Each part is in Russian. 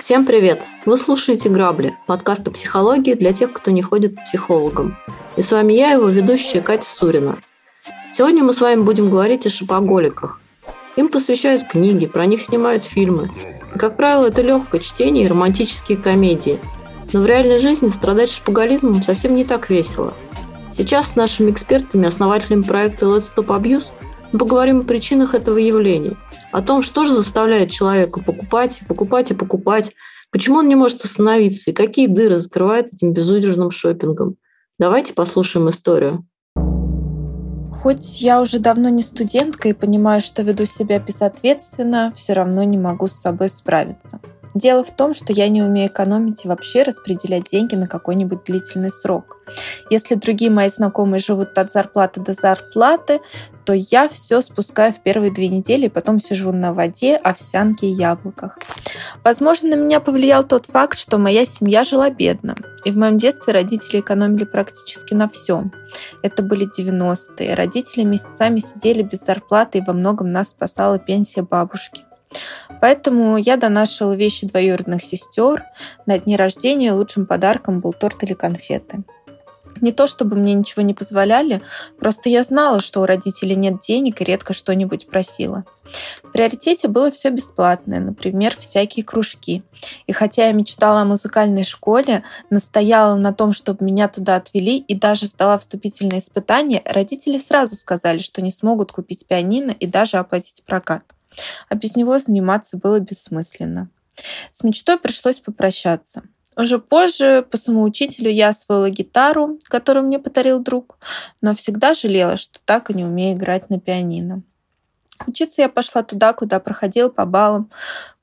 Всем привет! Вы слушаете «Грабли» – подкаст о психологии для тех, кто не ходит к психологам. И с вами я, его ведущая Катя Сурина. Сегодня мы с вами будем говорить о шопоголиках. Им посвящают книги, про них снимают фильмы. И, как правило, это легкое чтение и романтические комедии. Но в реальной жизни страдать шопоголизмом совсем не так весело. Сейчас с нашими экспертами, основателями проекта Let's Stop Abuse – мы поговорим о причинах этого явления, о том, что же заставляет человека покупать, покупать и покупать, почему он не может остановиться и какие дыры закрывает этим безудержным шопингом. Давайте послушаем историю. Хоть я уже давно не студентка и понимаю, что веду себя безответственно, все равно не могу с собой справиться. Дело в том, что я не умею экономить и вообще распределять деньги на какой-нибудь длительный срок. Если другие мои знакомые живут от зарплаты до зарплаты, то я все спускаю в первые две недели, потом сижу на воде, овсянке и яблоках. Возможно, на меня повлиял тот факт, что моя семья жила бедно. И в моем детстве родители экономили практически на всем. Это были 90-е. Родители месяцами сидели без зарплаты, и во многом нас спасала пенсия бабушки. Поэтому я донашивала вещи двоюродных сестер. На дни рождения лучшим подарком был торт или конфеты. Не то чтобы мне ничего не позволяли, просто я знала, что у родителей нет денег и редко что-нибудь просила. В приоритете было все бесплатное, например, всякие кружки. И хотя я мечтала о музыкальной школе, настояла на том, чтобы меня туда отвели и даже сдала вступительные испытания, родители сразу сказали, что не смогут купить пианино и даже оплатить прокат а без него заниматься было бессмысленно. С мечтой пришлось попрощаться. Уже позже по самоучителю я освоила гитару, которую мне подарил друг, но всегда жалела, что так и не умею играть на пианино. Учиться я пошла туда, куда проходила по баллам.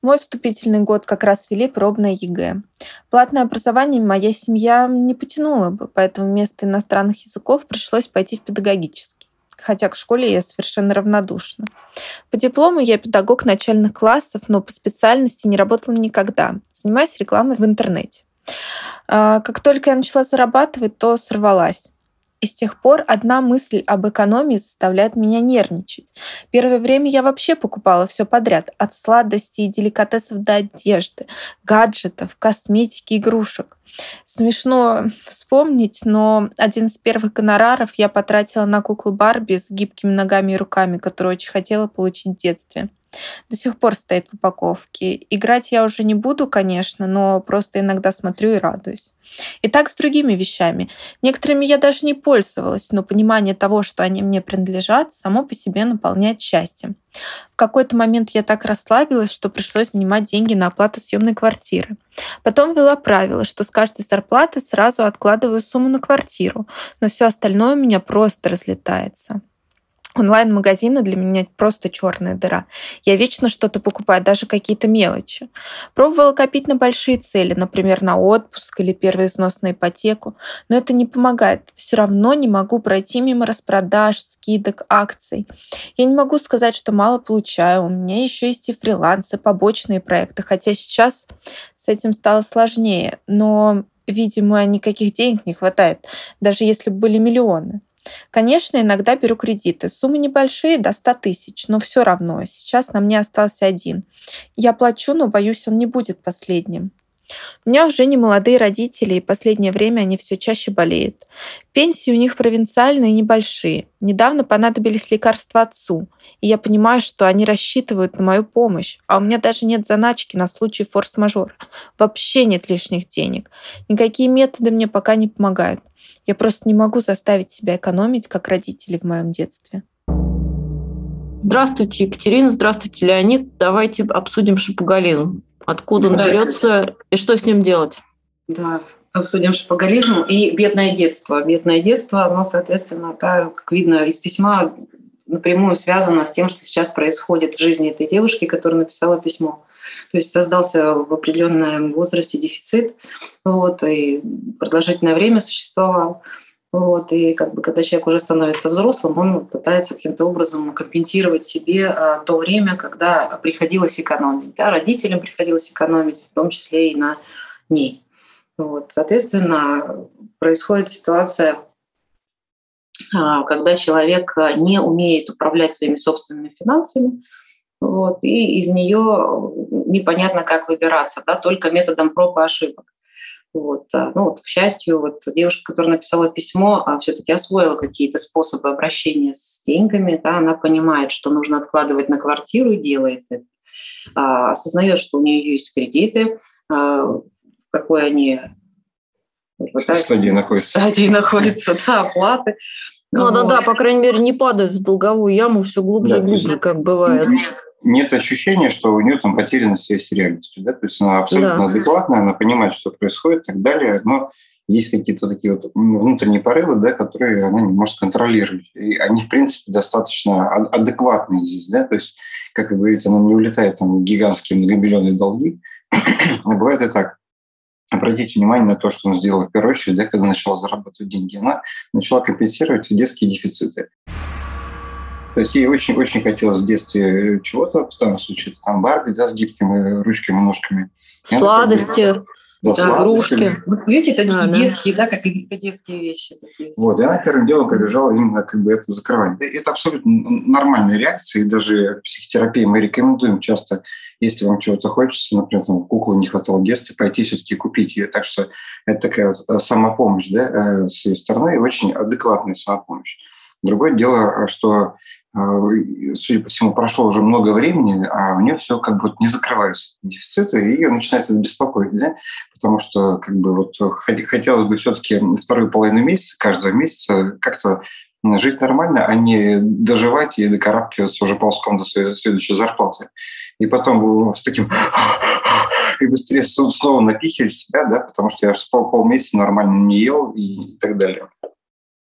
Мой вступительный год как раз вели пробное ЕГЭ. Платное образование моя семья не потянула бы, поэтому вместо иностранных языков пришлось пойти в педагогический хотя к школе я совершенно равнодушна. По диплому я педагог начальных классов, но по специальности не работала никогда. Занимаюсь рекламой в интернете. А, как только я начала зарабатывать, то сорвалась. И с тех пор одна мысль об экономии заставляет меня нервничать. Первое время я вообще покупала все подряд, от сладостей и деликатесов до одежды, гаджетов, косметики, игрушек. Смешно вспомнить, но один из первых гонораров я потратила на куклу Барби с гибкими ногами и руками, которую очень хотела получить в детстве до сих пор стоит в упаковке. Играть я уже не буду, конечно, но просто иногда смотрю и радуюсь. И так с другими вещами. Некоторыми я даже не пользовалась, но понимание того, что они мне принадлежат, само по себе наполняет счастьем. В какой-то момент я так расслабилась, что пришлось занимать деньги на оплату съемной квартиры. Потом ввела правило, что с каждой зарплаты сразу откладываю сумму на квартиру, но все остальное у меня просто разлетается. Онлайн-магазины для меня просто черная дыра. Я вечно что-то покупаю, даже какие-то мелочи. Пробовала копить на большие цели, например, на отпуск или первый взнос на ипотеку, но это не помогает. Все равно не могу пройти мимо распродаж, скидок, акций. Я не могу сказать, что мало получаю. У меня еще есть и фрилансы, побочные проекты, хотя сейчас с этим стало сложнее. Но, видимо, никаких денег не хватает, даже если бы были миллионы. Конечно, иногда беру кредиты. Суммы небольшие, до 100 тысяч, но все равно. Сейчас на мне остался один. Я плачу, но боюсь, он не будет последним. У меня уже не молодые родители, и последнее время они все чаще болеют. Пенсии у них провинциальные небольшие. Недавно понадобились лекарства отцу, и я понимаю, что они рассчитывают на мою помощь, а у меня даже нет заначки на случай форс-мажора. Вообще нет лишних денег. Никакие методы мне пока не помогают. Я просто не могу заставить себя экономить, как родители в моем детстве. Здравствуйте, Екатерина. Здравствуйте, Леонид. Давайте обсудим шопоголизм. Откуда он берется и что с ним делать? Да, обсудим шопоголизм и бедное детство. Бедное детство, оно, соответственно, как видно из письма, напрямую связано с тем, что сейчас происходит в жизни этой девушки, которая написала письмо. То есть создался в определенном возрасте дефицит, вот, и продолжительное время существовал. Вот, и как бы, когда человек уже становится взрослым, он пытается каким-то образом компенсировать себе а, то время, когда приходилось экономить. Да, родителям приходилось экономить, в том числе и на ней. Вот, соответственно, происходит ситуация, а, когда человек не умеет управлять своими собственными финансами, вот, и из нее непонятно, как выбираться, да, только методом проб и ошибок. Вот. А, ну, вот, к счастью, вот девушка, которая написала письмо, а все-таки освоила какие-то способы обращения с деньгами. Да, она понимает, что нужно откладывать на квартиру и делает это. А, осознает, что у нее есть кредиты, а, какой они в стадии находятся. стадии находятся, да, оплаты. Ну вот. да, да, по крайней мере, не падают в долговую яму все глубже да, и глубже, как бывает нет ощущения, что у нее там потеряна связь с реальностью. Да? То есть она абсолютно да. адекватная, она понимает, что происходит и так далее, но есть какие-то такие вот внутренние порывы, да, которые она не может контролировать. И они, в принципе, достаточно адекватные здесь. Да? То есть, как вы говорите, она не улетает там в гигантские многомиллионные долги. Но бывает и так. Обратите внимание на то, что она сделала в первую очередь, да, когда начала зарабатывать деньги. Она начала компенсировать детские дефициты. То есть ей очень-очень хотелось в детстве чего-то, в данном случае там Барби, да, с гибкими ручками, ножками. Сладости. Да, да игрушки. Вот видите, это а, детские, да. да, как детские вещи. Такие. Вот, и она первым делом побежала именно как бы это закрывать. Это абсолютно нормальная реакция, и даже психотерапии мы рекомендуем часто, если вам чего-то хочется, например, там, куклу не хватало в детстве, пойти все-таки купить ее. Так что это такая вот э, самопомощь да, э, с ее стороны, и очень адекватная самопомощь. Другое дело, что а, судя по всему, прошло уже много времени, а у нее все как бы не закрываются дефициты, и ее начинает это беспокоить, да? потому что как бы вот хотелось бы все-таки вторую половину месяца, каждого месяца как-то жить нормально, а не доживать и докарабкиваться уже ползком до своей следующей зарплаты. И потом с таким и быстрее снова напихивать себя, да, потому что я же пол полмесяца нормально не ел и так далее.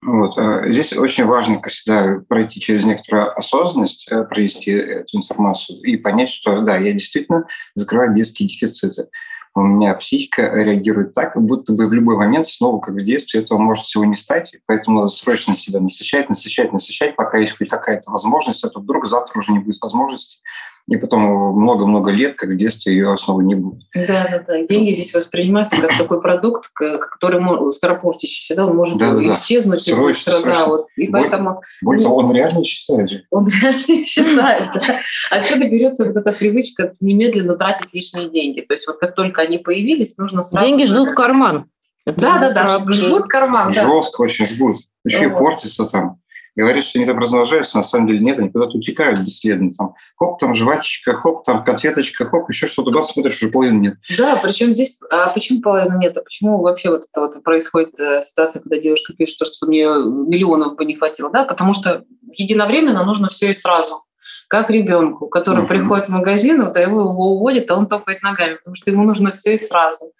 Вот. Э, здесь очень важно всегда пройти через некоторую осознанность, э, провести эту информацию и понять, что да, я действительно закрываю детские дефициты. У меня психика реагирует так, будто бы в любой момент снова, как в детстве, этого может всего не стать, поэтому надо срочно себя насыщать, насыщать, насыщать, пока есть хоть какая-то возможность, а то вдруг завтра уже не будет возможности, и потом много-много лет, как в детстве, ее основы не будет. Да, да, да. Деньги здесь воспринимаются как такой продукт, который скоропортящийся, да, он может да, да, исчезнуть да. Срочно, быстро, да, вот. И более, поэтому... Более того, он реально исчезает же. Он реально исчезает, да. Отсюда берется вот эта привычка немедленно тратить личные деньги. То есть вот как только они появились, нужно сразу... Деньги ждут карман. Да, да, да, ждут карман. Жестко очень ждут. Еще и портится там говорят, что они там размножаются, на самом деле нет, они куда-то утекают бесследно. Там, хоп, там жвачечка, хоп, там конфеточка, хоп, еще что-то, раз смотришь, уже половины нет. Да, причем здесь, а почему половины нет? А почему вообще вот это вот происходит э, ситуация, когда девушка пишет, что мне миллионов бы не хватило? Да, потому что единовременно нужно все и сразу как ребенку, который uh-huh. приходит в магазин, вот его, его уводит, а он топает ногами, потому что ему нужно все и сразу.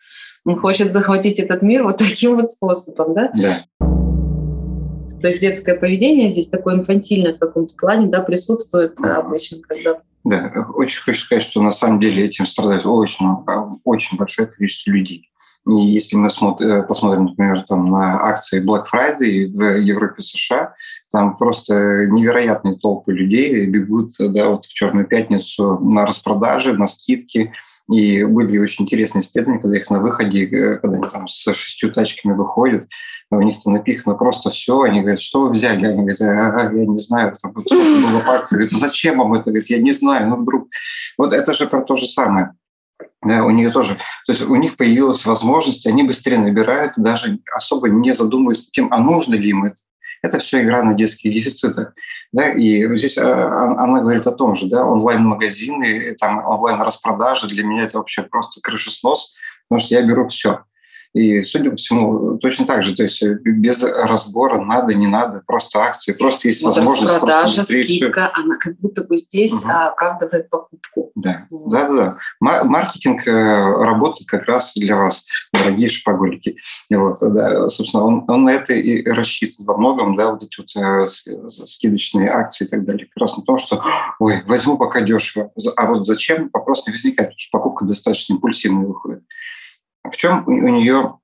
Он хочет захватить этот мир вот таким вот способом, да? Да. То есть детское поведение здесь такое инфантильное в каком-то плане, да, присутствует обычно, когда да, очень хочу сказать, что на самом деле этим страдает очень, очень большое количество людей. И если мы смотрим, посмотрим, например, там, на акции Black Friday в Европе, США, там просто невероятные толпы людей бегут да, вот в Черную пятницу на распродажи, на скидки. И были очень интересные исследования, когда их на выходе, э, когда они там с шестью тачками выходят, у них там напихано просто все, они говорят, что вы взяли? Они говорят, а, я не знаю, там было по акции. Говорят, зачем вам это? Говорят, я не знаю, ну вдруг. Вот это же про то же самое. Да, у нее тоже. То есть у них появилась возможность, они быстрее набирают, даже особо не задумываясь тем, а нужно ли им это. Это все игра на детских дефицитах. Да, и здесь а, а, она говорит о том же, да, онлайн-магазины, там онлайн-распродажи, для меня это вообще просто крышеснос, потому что я беру все. И, судя по всему, точно так же, то есть э, без разбора надо, не надо, просто акции, просто есть вот возможность просто быстрее скидка, все. она как будто бы здесь угу. оправдывает покупку. Да, вот. да, да, да. Маркетинг э, работает как раз для вас, дорогие шопоголики. И вот, да, собственно, он, он на это и рассчитан во многом, да, вот эти вот э, скидочные акции и так далее. Как раз на том, что, ой, возьму пока дешево, а вот зачем, вопрос не возникает, потому что покупка достаточно импульсивная выходит. В чем у нее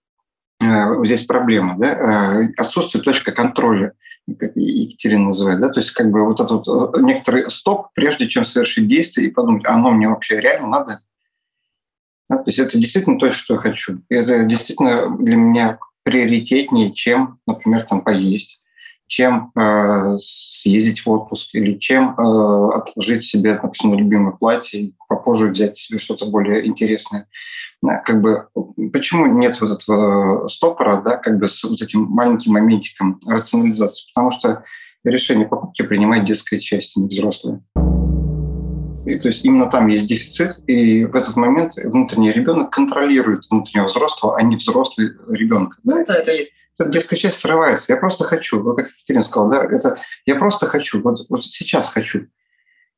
э, здесь проблема? Да? Э, отсутствие точка контроля, как Екатерина называет. Да? То есть как бы вот этот вот э, некоторый стоп, прежде чем совершить действие и подумать, а оно мне вообще реально надо? Да? То есть это действительно то, что я хочу. Это действительно для меня приоритетнее, чем, например, там поесть, чем э, съездить в отпуск или чем э, отложить себе, допустим, любимое платье и попозже взять себе что-то более интересное. Как бы, почему нет вот этого стопора, да, как бы с вот этим маленьким моментиком рационализации? Потому что решение покупки принимает детская часть, а не взрослая. И, то есть именно там есть дефицит, и в этот момент внутренний ребенок контролирует внутреннего взрослого, а не взрослый ребенок. Да? Это, это, эта детская часть срывается. Я просто хочу, вот как Екатерина сказала, да, это я просто хочу, вот, вот сейчас хочу.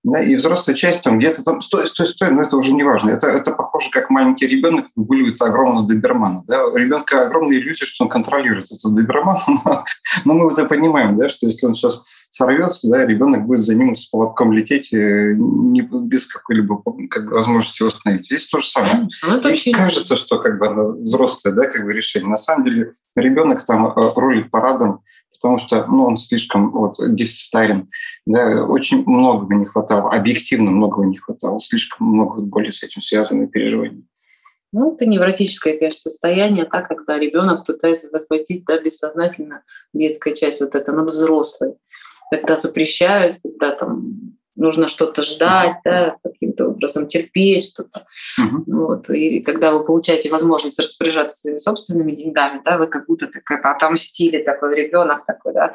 Да, и взрослая часть там где-то там, стой, стой, стой, но это уже не важно. Это, это похоже, как маленький ребенок выгуливает огромного добермана. Да? У ребенка огромная иллюзия, что он контролирует этот доберман, но, но мы это понимаем, да, что если он сейчас сорвется, да, ребенок будет за ним с поводком лететь э, не, без какой-либо как бы, возможности его остановить. Здесь то же самое. Ну, это очень... Кажется, что как бы взрослое да, как бы решение. На самом деле ребенок там э, рулит парадом, потому что ну, он слишком вот, дефицитарен. Да, очень многого не хватало, объективно многого не хватало, слишком много боли с этим связаны переживания. Ну, это невротическое, конечно, состояние, так, когда ребенок пытается захватить да, бессознательно детская часть, вот это над взрослой. Когда запрещают, когда там нужно что-то ждать, да, каким-то образом терпеть что-то. Uh-huh. Вот. И когда вы получаете возможность распоряжаться своими собственными деньгами, да, вы как будто так это отомстили, такой ребенок такой, да,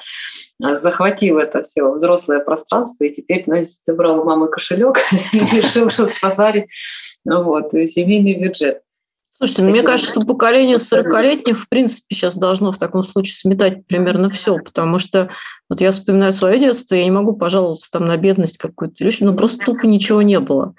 захватил это все взрослое пространство и теперь, ну, забрал у мамы кошелек и решил спасарить вот, семейный бюджет. Слушайте, ну, мне кажется, что поколение 40-летних, в принципе, сейчас должно в таком случае сметать примерно все, потому что вот я вспоминаю свое детство, я не могу пожаловаться там на бедность какую-то, ну просто тупо ничего не было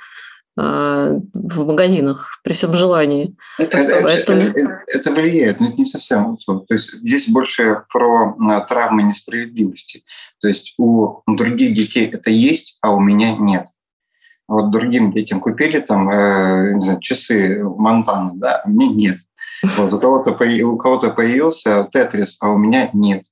а, в магазинах при всем желании. Это, это, Поэтому... это, это влияет, но это не совсем. То есть здесь больше про а, травмы несправедливости. То есть у других детей это есть, а у меня нет вот другим детям купили там, э, не знаю, часы Монтана, да, а мне нет. Вот, у кого-то у кого-то появился Тетрис, а у меня нет.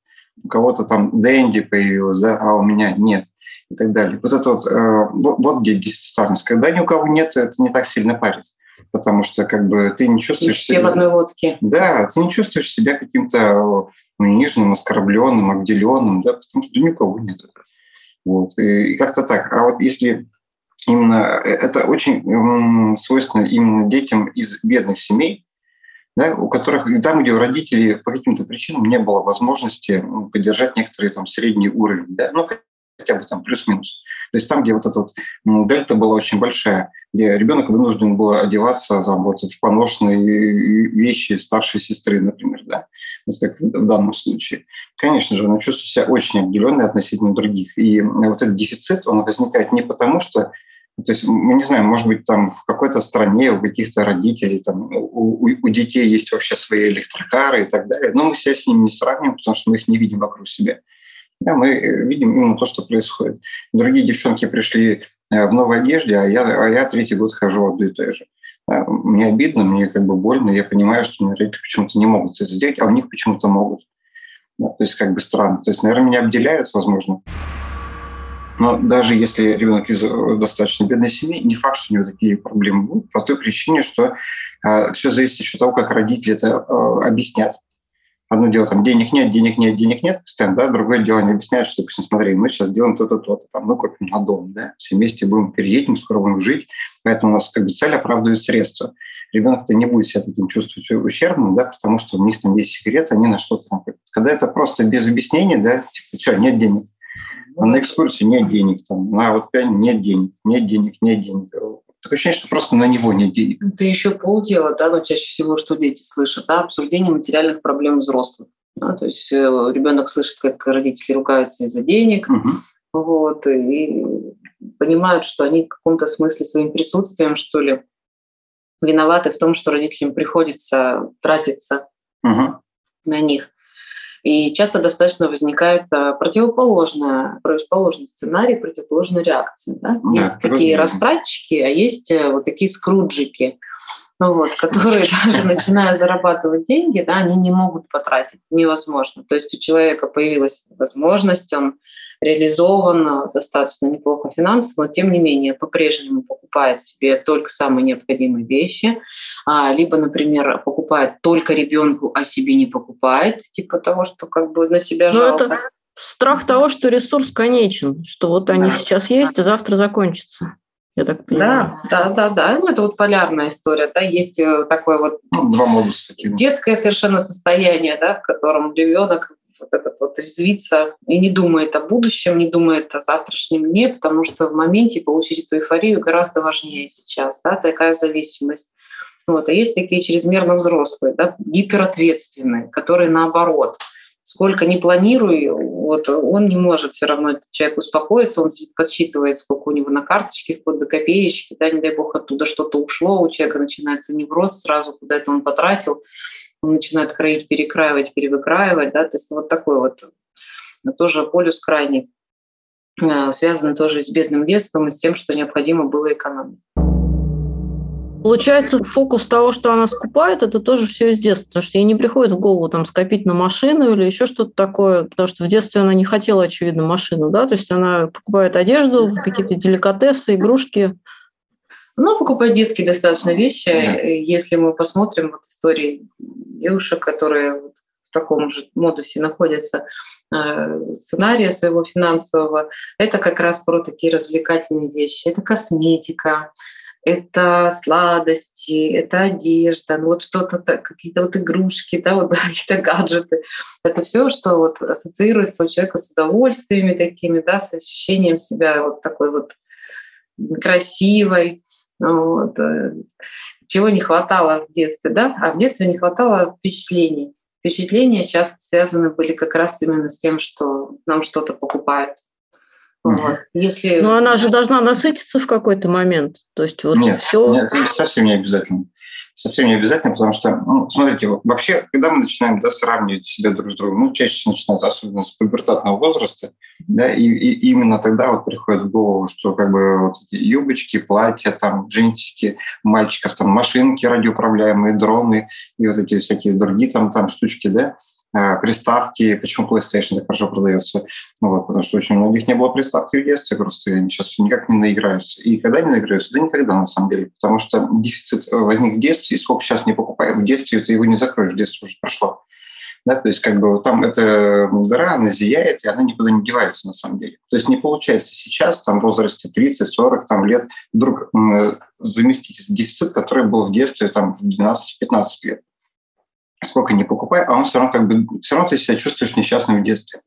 У кого-то там Дэнди появился, да, а у меня нет. И так далее. Вот это вот, э, вот, вот где дефицитарность. Когда ни у кого нет, это не так сильно парит. Потому что как бы ты не чувствуешь все себя... в одной лодке. Да, ты не чувствуешь себя каким-то униженным, оскорбленным, обделенным, да, потому что никого нет. Вот. И, и как-то так. А вот если именно э, это очень свойственно именно детям из бедных семей, да, у которых там, где у родителей по каким-то причинам не было возможности поддержать некоторый там средний уровень, да, ну хотя бы там плюс-минус. То есть там, где вот эта вот дельта была очень большая, где ребенок вынужден был одеваться там, вот, в поношенные вещи старшей сестры, например, да, вот как в данном случае. Конечно же, он чувствует себя очень отделенной относительно других. И вот этот дефицит, он возникает не потому, что то есть мы не знаем, может быть, там в какой-то стране у каких-то родителей, там, у, у детей есть вообще свои электрокары и так далее, но мы себя с ними не сравним, потому что мы их не видим вокруг себя. Да, мы видим именно то, что происходит. Другие девчонки пришли э, в новой одежде, а я, а я третий год хожу в одной и той же. Мне обидно, мне как бы больно, я понимаю, что мои родители почему-то не могут это сделать, а у них почему-то могут. Да, то есть как бы странно. То есть, наверное, меня обделяют, возможно. Но даже если ребенок из э, достаточно бедной семьи, не факт, что у него такие проблемы будут, по той причине, что э, все зависит еще от того, как родители это э, объяснят. Одно дело, там, денег нет, денег нет, денег нет, постоянно, да, другое дело, они объясняют, что, допустим, смотри, мы сейчас делаем то-то, то-то, там, мы копим на дом, да, все вместе будем переедем, скоро будем жить, поэтому у нас как бы цель оправдывает средства. Ребенок-то не будет себя таким чувствовать ущербным, да, потому что у них там есть секрет, они на что-то там... Когда это просто без объяснений, да, типа, все, нет денег, а на экскурсии нет денег, там, на вот пиане нет денег, нет денег, нет денег. Такое ощущение, что просто на него нет денег. Это еще полдела, да, но чаще всего, что дети слышат, да, обсуждение материальных проблем взрослых. Да, то есть э, ребенок слышит, как родители ругаются из-за денег, угу. вот, и понимают, что они в каком-то смысле своим присутствием, что ли, виноваты в том, что родителям приходится тратиться угу. на них. И часто достаточно возникает а, противоположная, противоположный сценарий, противоположная реакция. Да? Да, есть такие растратчики, а есть э, вот такие скруджики, вот, которые даже начиная зарабатывать деньги, да, они не могут потратить, невозможно. То есть у человека появилась возможность, он реализован достаточно неплохо финансово, но тем не менее по-прежнему покупает себе только самые необходимые вещи, а, либо, например, покупает только ребенку, а себе не покупает, типа того, что как бы на себя ну, жалко. это страх того, что ресурс конечен, что вот они да. сейчас есть, а завтра закончатся я так понимаю. Да, да, да, да. Ну, это вот полярная история, да, есть э, такое вот ну, Два детское совершенно состояние, да, в котором ребенок вот этот вот резвится и не думает о будущем, не думает о завтрашнем дне, потому что в моменте получить эту эйфорию гораздо важнее сейчас, да, такая зависимость. Вот. А есть такие чрезмерно взрослые, да, гиперответственные, которые наоборот – сколько не планирую, вот он не может все равно, этот человек успокоиться, он подсчитывает, сколько у него на карточке, вплоть до копеечки, да, не дай бог оттуда что-то ушло, у человека начинается невроз сразу, куда это он потратил, он начинает кроить, перекраивать, перевыкраивать, да, то есть вот такой вот тоже полюс крайний, э, связанный тоже с бедным детством и с тем, что необходимо было экономить. Получается, фокус того, что она скупает, это тоже все из детства, потому что ей не приходит в голову там скопить на машину или еще что-то такое, потому что в детстве она не хотела, очевидно, машину, да, то есть она покупает одежду, какие-то деликатесы, игрушки. Ну, покупает детские достаточно вещи. Если мы посмотрим вот истории девушек, которые вот в таком же модусе находятся, э, сценария своего финансового, это как раз про такие развлекательные вещи. Это косметика, это сладости, это одежда, ну вот что-то, какие-то вот игрушки, да, вот какие-то гаджеты. Это все, что вот ассоциируется у человека с удовольствиями такими, да, с ощущением себя вот такой вот красивой. Вот. Э, чего не хватало в детстве, да? А в детстве не хватало впечатлений. Впечатления часто связаны были как раз именно с тем, что нам что-то покупают. Вот. Если... Но она же должна насытиться в какой-то момент. То есть вот нет, все. Нет, совсем не обязательно. Совсем не обязательно, потому что, ну, смотрите, вообще, когда мы начинаем да, сравнивать себя друг с другом, ну, чаще всего начинают, особенно с пубертатного возраста, да, и, и именно тогда вот приходит в голову, что как бы вот эти юбочки, платья, там, джинсики, мальчиков, там, машинки радиоуправляемые, дроны и вот эти всякие другие там, там штучки, да, приставки, почему PlayStation так хорошо продается. Ну, вот, потому что очень многих не было приставки в детстве, просто они сейчас никак не наиграются. И когда не наиграются? Да никогда, на самом деле. Потому что дефицит э, возник в детстве, и сколько сейчас не покупают, в детстве ты его не закроешь, в детстве уже прошло. Да, то есть как бы там эта дыра, она зияет, и она никуда не девается на самом деле. То есть не получается сейчас, там в возрасте 30-40 там, лет, вдруг заместить этот дефицит, который был в детстве там, в 12-15 лет сколько не покупай, а он все равно как бы все равно ты себя чувствуешь несчастным в детстве.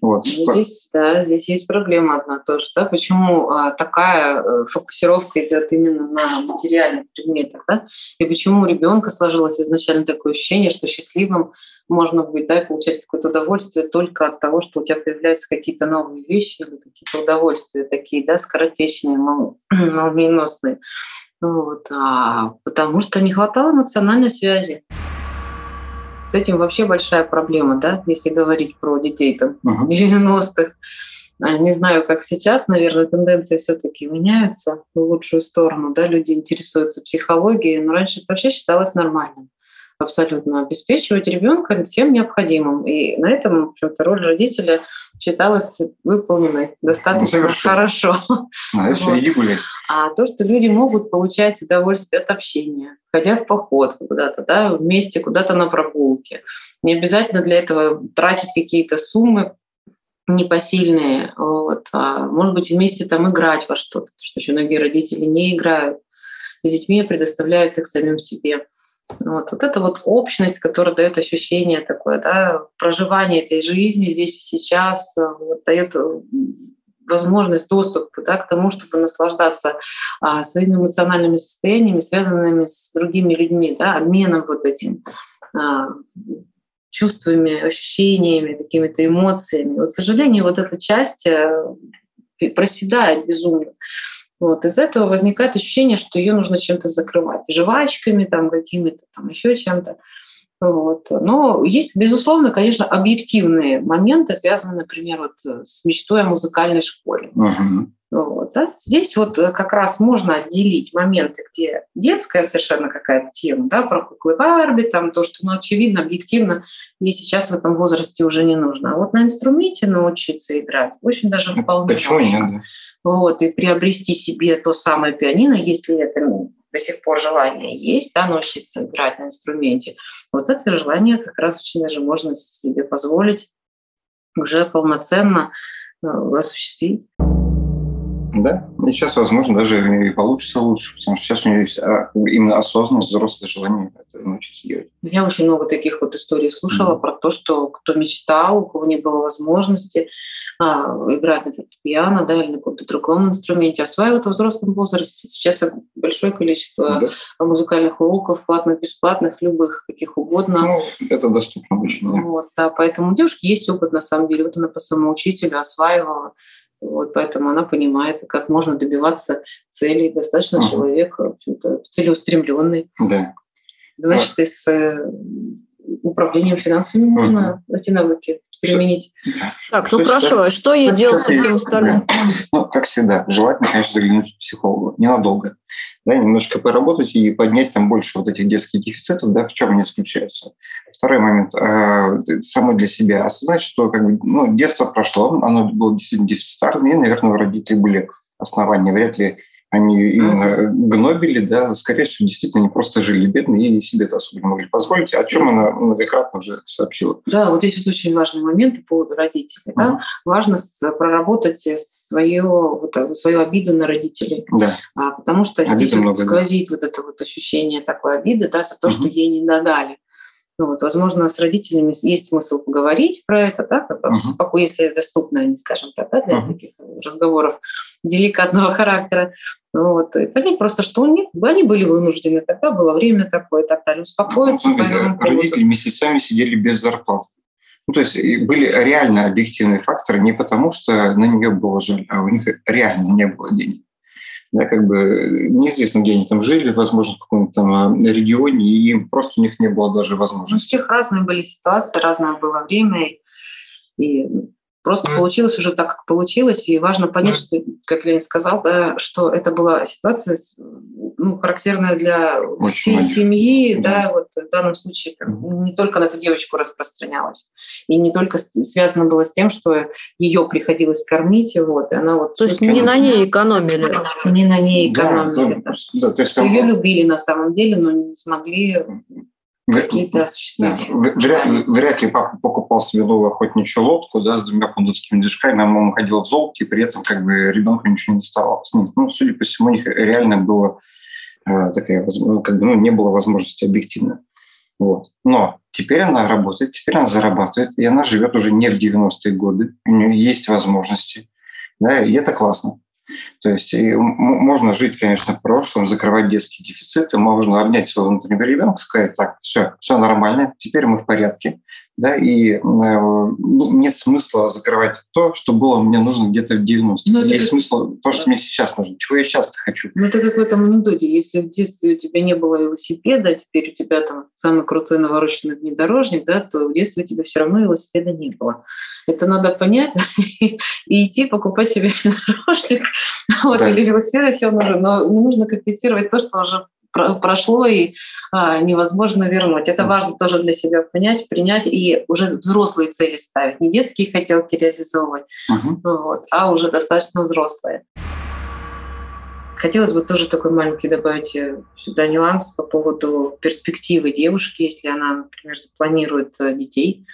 Вот. Здесь, да, здесь есть проблема одна тоже. Да? Почему а, такая а, фокусировка идет именно на материальных предметах? Да? И почему у ребенка сложилось изначально такое ощущение, что счастливым можно быть, да, и получать какое-то удовольствие только от того, что у тебя появляются какие-то новые вещи или какие-то удовольствия такие, да, скоротечные, мол, молниеносные. Вот, а, потому что не хватало эмоциональной связи. С этим вообще большая проблема, да, если говорить про детей там uh-huh. 90-х. А, не знаю, как сейчас, наверное, тенденции все-таки меняются в лучшую сторону, да, люди интересуются психологией, но раньше это вообще считалось нормальным абсолютно обеспечивать ребенка всем необходимым. И на этом, в общем-то, роль родителя считалась выполненной достаточно ну, хорошо. А, вот. иди гуляй. А то, что люди могут получать удовольствие от общения, ходя в поход куда-то, да, вместе куда-то на прогулке. Не обязательно для этого тратить какие-то суммы непосильные, вот, а может быть вместе там играть во что-то, что еще многие родители не играют с детьми, предоставляют их самим себе. Вот, вот это вот общность, которая дает ощущение такое, да, проживание этой жизни здесь и сейчас, вот, дает возможность доступа да, к тому, чтобы наслаждаться а, своими эмоциональными состояниями, связанными с другими людьми, да, обменом вот этим а, чувствами, ощущениями, какими-то эмоциями. Вот, к сожалению, вот эта часть э, проседает безумно. Вот. Из этого возникает ощущение, что ее нужно чем-то закрывать. Жвачками, там, какими-то там еще чем-то. Вот. Но есть, безусловно, конечно, объективные моменты, связанные, например, вот с мечтой о музыкальной школе. Мгм. Вот, да? Здесь вот э, как раз можно отделить моменты, где детская совершенно какая-то тема, да, про куклы Барби, там то, что, ну, очевидно, объективно, ей сейчас в этом возрасте уже не нужно. А вот на инструменте научиться играть очень даже Ну, вполне Почему можно. нет? Вот, и приобрести себе то самое пианино, если это ну, до сих пор желание есть, да, научиться играть на инструменте. Вот это желание как раз очень даже можно себе позволить уже полноценно э, осуществить. Да, и сейчас, возможно, даже и получится лучше, потому что сейчас у нее есть а, именно осознанность, взрослое желание это научиться делать. Я очень много таких вот историй слушала Мгм. про то, что кто мечтал, у кого не было возможности а, играть на фортепиано да, или на каком-то другом инструменте, осваивают во взрослом возрасте. Сейчас большое количество Да? музыкальных уроков, платных, бесплатных, любых, каких угодно. Ну, это доступно очень. Вот, да, поэтому у девушки есть опыт, на самом деле. Вот она по самоучителю осваивала. Вот, поэтому она понимает, как можно добиваться целей. Достаточно Ага. человек целеустремленный. Да. Значит, и с э, управлением финансами можно эти навыки применить. Так, ну Что хорошо, сейчас- а что ей что делать всем есть? остальным? Ну, как всегда, желательно, конечно, заглянуть к психологу ненадолго. Да, немножко поработать и поднять там больше вот этих детских дефицитов, да, в чем они заключаются. Второй момент. э, Самой для себя осознать, что как бы, ну, детство прошло, оно было действительно дефицитарное, и, наверное, у родителей были основания. Вряд ли они именно гнобили, да, скорее всего, действительно, они просто жили бедные и себе это особо не могли позволить, о чем она многократно уже сообщила. Да, вот здесь вот очень важный момент по поводу родителей. Да? Важно проработать свою, вот, э, свою обиду на родителей. Да. А, потому что Обиды здесь вот много, да. сквозит вот это вот ощущение такой обиды да, за то, что Мгм. ей не додали. Ну, вот, возможно, с родителями есть смысл поговорить про это, да, как споко- если доступно, они, скажем так, да, для Мгм. таких разговоров деликатного характера. Вот, и понять просто, что у них, они были вынуждены, тогда было время такое так далее, успокоиться Ну, по этому поводу. Родители месяцами сидели без зарплат. Ну, то есть были реально объективные факторы, не потому что на нее было жаль, а у них реально не было денег. Да, как бы неизвестно, где они там жили, возможно, в каком-то там э, регионе, и просто у них не было даже У возможности. всех разные были ситуации, разное было время, и просто получилось уже так, как получилось, и важно понять, что, как Ленин сказал, да, что это была ситуация ну, характерная для Очень всей многих. семьи, Да. да, вот в данном случае как не только на эту девочку распространялась, и не только с- связано было с тем, что ее приходилось кормить, и вот, и она вот То есть не на ней экономили. не на ней экономили, да, да. да, то есть Что ее любили на самом деле, но не смогли какие-то осуществить. Вряд, ли- вряд ли папа покупал себе новую охотничью лодку да, с двумя пундовскими движками, а мама ходила в золоте, и при этом как бы ребенку ничего не доставалось. Нет, ну, судя по всему, у них реально было э, такая, ну, как бы, ну, не было возможности объективно. Вот. Но теперь она работает, теперь она зарабатывает, и она живет уже не в 90-е годы, у нее есть возможности, да, и это классно. То есть и можно жить, конечно, в прошлом, закрывать детские дефициты, можно обнять своего внутреннего ребенка, сказать, так, все, все нормально, теперь мы в порядке, да, и э, н- нет смысла закрывать то, что было мне нужно где-то в 90-е. Ну, Есть как- смысл то, что мне сейчас нужно, чего я сейчас хочу. Ну, это как в этом анекдоте. Если в детстве у тебя не было велосипеда, а теперь у тебя там самый крутой навороченный внедорожник, да, то в детстве у тебя все равно велосипеда не было. Это надо понять и идти покупать себе внедорожник вот, Да. или велосипед, если он нужен. Но не нужно компенсировать то, что уже про- прошло и а, невозможно вернуть. Это важно тоже для себя понять, принять и уже взрослые цели ставить. Не детские хотелки реализовывать, Мгм. вот, а уже достаточно взрослые. Хотелось бы тоже такой маленький добавить э, сюда нюанс по поводу перспективы девушки, если она, например, запланирует э, детей,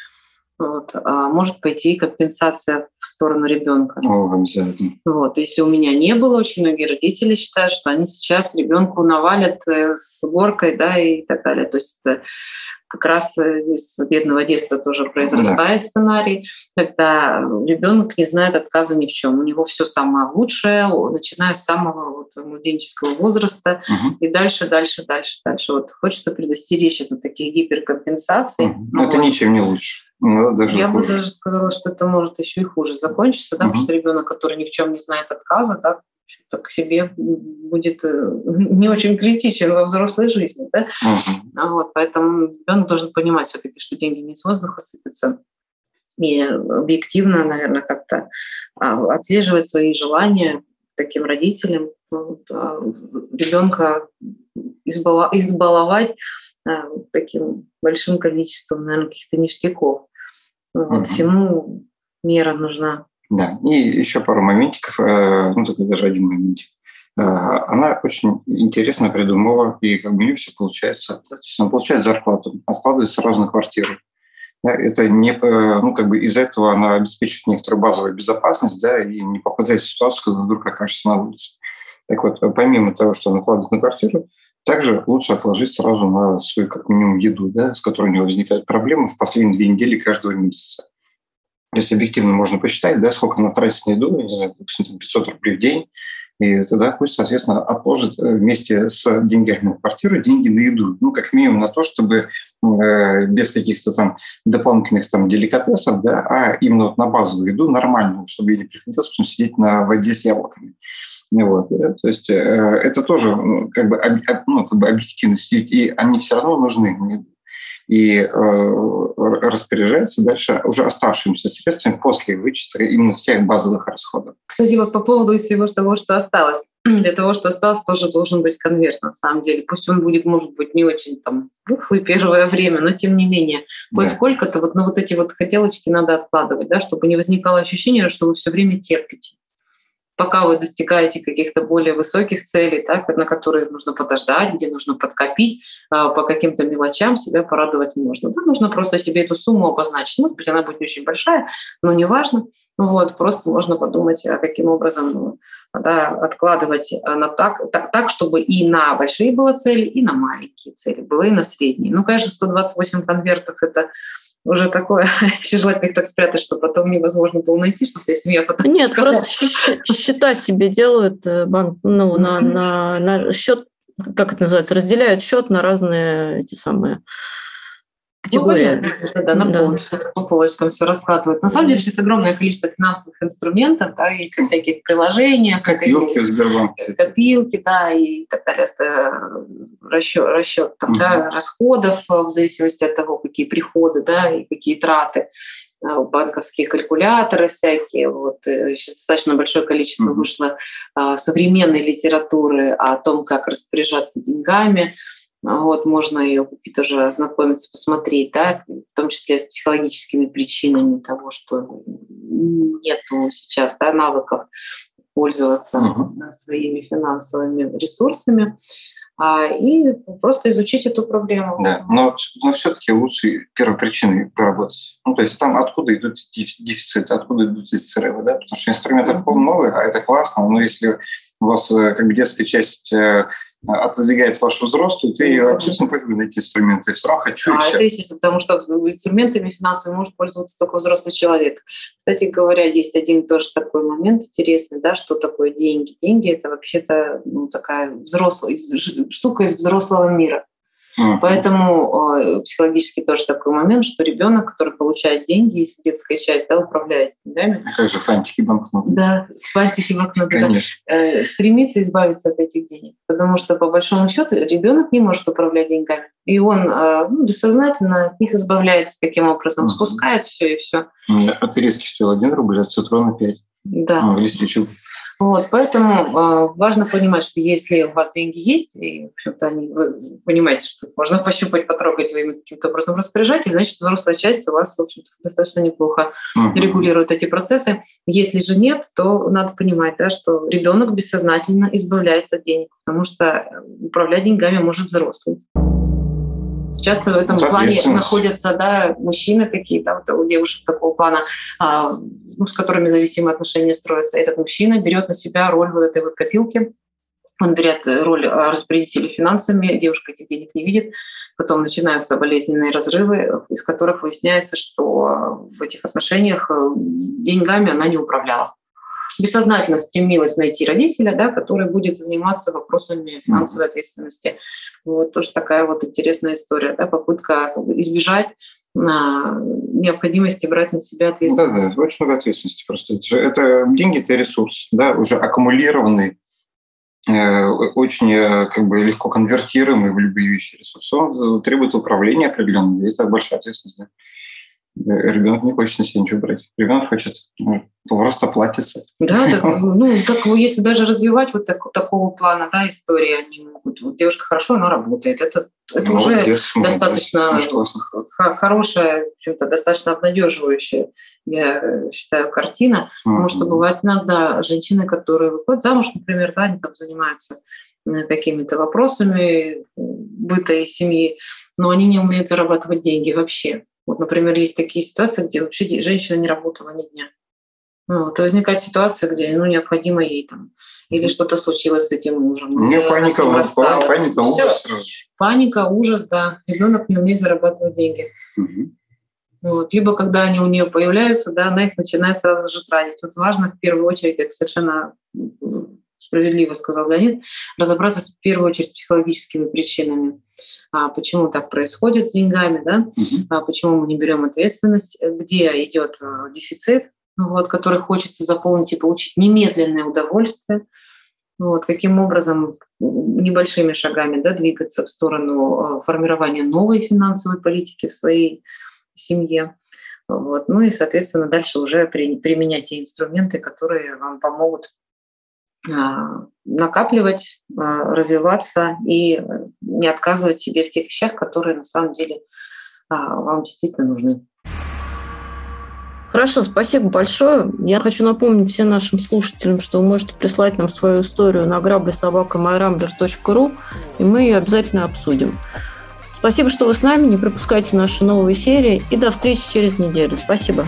вот, а может пойти компенсация в сторону ребенка. О, обязательно. Вот. Если у меня не было, очень многие родители считают, что они сейчас ребенку навалят э, с горкой, да, и так далее. То есть это как раз э, из бедного детства тоже произрастает сценарий, когда ребенок не знает отказа ни в чем. У него все самое лучшее, начиная с самого вот младенческого возраста Мгм. и дальше, дальше, дальше, дальше. Вот хочется предостеречь от таких гиперкомпенсаций. Ну Это вот. ничем не лучше. Ну, даже Я бы хуже. даже сказала, что это может еще и хуже закончиться, да, Мгм. потому что ребенок, который ни в чем не знает отказа, да, к себе будет э, не очень критичен во взрослой жизни. Да? Uh-huh. Вот, поэтому ребенок должен понимать все-таки, что деньги не с воздуха сыпятся. И объективно, наверное, как-то а, отслеживать свои желания таким родителям, вот, а, ребенка избаловать а, таким большим количеством, наверное, каких-то ништяков. Вот, uh-huh. Всему мера нужна. Да, и еще пару моментиков, э, ну, только даже один моментик. Э, она очень интересно придумала, и как бы у нее все получается. То есть она получает зарплату, откладывает сразу на квартиру. Это не, э, ну, как бы из этого она обеспечивает некоторую базовую безопасность, да, и не попадает в ситуацию, когда вдруг окажется на улице. Так вот, помимо того, что она кладет на квартиру, также лучше отложить сразу на свою, как минимум, еду, да, с которой у нее возникают проблемы в последние две недели каждого месяца. Есть объективно можно посчитать, да, сколько она тратит на еду, не знаю, 500 рублей в день, и тогда пусть, соответственно, отложит э, вместе с деньгами на квартиру деньги на еду. Ну, как минимум на то, чтобы э, без каких-то там дополнительных там деликатесов, да, а именно вот на базовую еду нормальную, чтобы ей не приходилось потом сидеть на воде с яблоками. Вот, да? То есть э, это тоже ну, как бы, об, ну, как бы объективность, и они все равно нужны и э, распоряжается дальше уже оставшимися средствами после вычета именно всех базовых расходов. Кстати, вот по поводу всего того, что осталось. Для того, что осталось, тоже должен быть конверт, на самом деле. Пусть он будет, может быть, не очень там рыхлый первое время, но тем не менее, хоть да. сколько-то вот, ну, вот эти вот хотелочки надо откладывать, да, чтобы не возникало ощущения, что вы все время терпите пока вы достигаете каких-то более высоких целей, так, на которые нужно подождать, где нужно подкопить, а, по каким-то мелочам себя порадовать можно. Да, нужно просто себе эту сумму обозначить. Может быть, она будет не очень большая, но неважно. Вот, просто можно подумать, а каким образом да, откладывать а, на так, так, так, чтобы и на большие было цели, и на маленькие цели было, и на средние. Ну, конечно, 128 конвертов – это уже такое, еще желательно их так спрятать, что потом невозможно было найти, что вся семья потом Нет, сказала. просто счета себе делают э, банк, ну, на, на, на счет, как это называется, разделяют счет на разные эти самые категория. Ну, да, на да. полочкам, по полочкам все раскладывают. На самом деле сейчас огромное количество финансовых инструментов, да, есть всяких приложений. Копилки в Сбербанке. Копилки, да, и так далее. Это расчет, расчет там, угу. да, расходов в зависимости от того, какие приходы, да, и какие траты э, банковские калькуляторы всякие. Вот э, сейчас достаточно большое количество вышло а, современной литературы о том, как распоряжаться деньгами. Вот, можно ее купить, тоже ознакомиться, посмотреть, да, в том числе с психологическими причинами того, что нету сейчас да, навыков пользоваться uh-huh. своими финансовыми ресурсами а, и просто изучить эту проблему. Да, но, но все-таки лучше первой причиной поработать. Ну, то есть там откуда идут дефициты, откуда идут эти срывы, да, потому что инструменты uh-huh. новые, а это классно, но если у вас э, как бы детская часть э, отодвигает вашу взрослую, то я абсолютно пофигу на эти инструменты. Все равно хочу а, все. Это естественно, потому что инструментами финансовыми может пользоваться только взрослый человек. Кстати говоря, есть один тоже такой момент интересный, да, что такое деньги. Деньги – это вообще-то ну, такая взрослая штука из взрослого мира. Uh-huh. Поэтому э, психологически тоже такой момент, что ребенок, который получает деньги, если детская часть да, управляет деньгами. А как же фантики банкноты? Да, фантики банкноты. Конечно. Да, э, стремится избавиться от этих денег. Потому что, по большому счету, ребенок не может управлять деньгами. И он э, ну, бессознательно от них избавляется таким образом, uh-huh. спускает все и все. А ты стоил 1 рубль, а цитрона 5. Да. Ну, или Вот, поэтому э, важно понимать, что если у вас деньги есть, и, в общем-то, они, вы понимаете, что можно пощупать, потрогать, вы ими каким-то образом распоряжаетесь, значит, взрослая часть у вас, в общем-то, достаточно неплохо uh-huh. регулирует эти процессы. Если же нет, то надо понимать, да, что ребенок бессознательно избавляется от денег, потому что управлять деньгами может взрослый. Часто в этом плане находятся да, мужчины такие, да, вот у девушек такого плана, а, ну, с которыми зависимые отношения строятся. Этот мужчина берет на себя роль вот этой вот копилки, он берет роль а, распорядителя финансами, девушка этих денег не видит, потом начинаются болезненные разрывы, из которых выясняется, что в этих отношениях э, деньгами она не управляла бессознательно стремилась найти родителя, да, который будет заниматься вопросами финансовой ответственности. Вот тоже такая вот интересная история, да, попытка избежать необходимости брать на себя ответственность. Да, да, очень много ответственности просто. Это, же, это деньги, это ресурс, да, уже аккумулированный, э, очень э, как бы легко конвертируемый в любые вещи ресурс. Он требует управления определенного, и это большая ответственность. Да. Ребенок не хочет на себя ничего брать. Ребенок хочет ну, просто платиться. Да, так, ну, так, если даже развивать вот так, такого плана да, истории, они могут. Вот девушка хорошо, она работает. Это, это уже молодец, достаточно молодец, хорошая, чем-то достаточно обнадеживающая, я считаю, картина. Mm-hmm. Потому что бывают иногда женщины, которые выходят замуж, например, да, они там занимаются э, какими-то вопросами быта и семьи, но они не умеют зарабатывать деньги вообще. Вот, например, есть такие ситуации, где вообще женщина не работала ни дня. Ну, вот, возникает ситуация, где ну, необходимо ей там или что-то случилось с этим мужем. У нее паника, паника, паника ужас. Паника, ужас, да. Ребенок не умеет зарабатывать деньги. Угу. Вот. Либо когда они у нее появляются, да, она их начинает сразу же тратить. Вот важно в первую очередь, как совершенно справедливо сказал Леонид, разобраться в первую очередь с психологическими причинами а почему так происходит с деньгами, да, а почему мы не берем ответственность, где идет э, дефицит, вот, который хочется заполнить и получить немедленное удовольствие, вот, каким образом небольшими шагами да, двигаться в сторону э, формирования новой финансовой политики в своей семье. Вот. Ну и, соответственно, дальше уже применять те инструменты, которые вам помогут накапливать, а, развиваться и не отказывать себе в тех вещах, которые на самом деле а, вам действительно нужны. Хорошо, спасибо большое. Я хочу напомнить всем нашим слушателям, что вы можете прислать нам свою историю на граблесобакамайрамбер.ру, и мы ее обязательно обсудим. Спасибо, что вы с нами. Не пропускайте наши новые серии. И до встречи через неделю. Спасибо.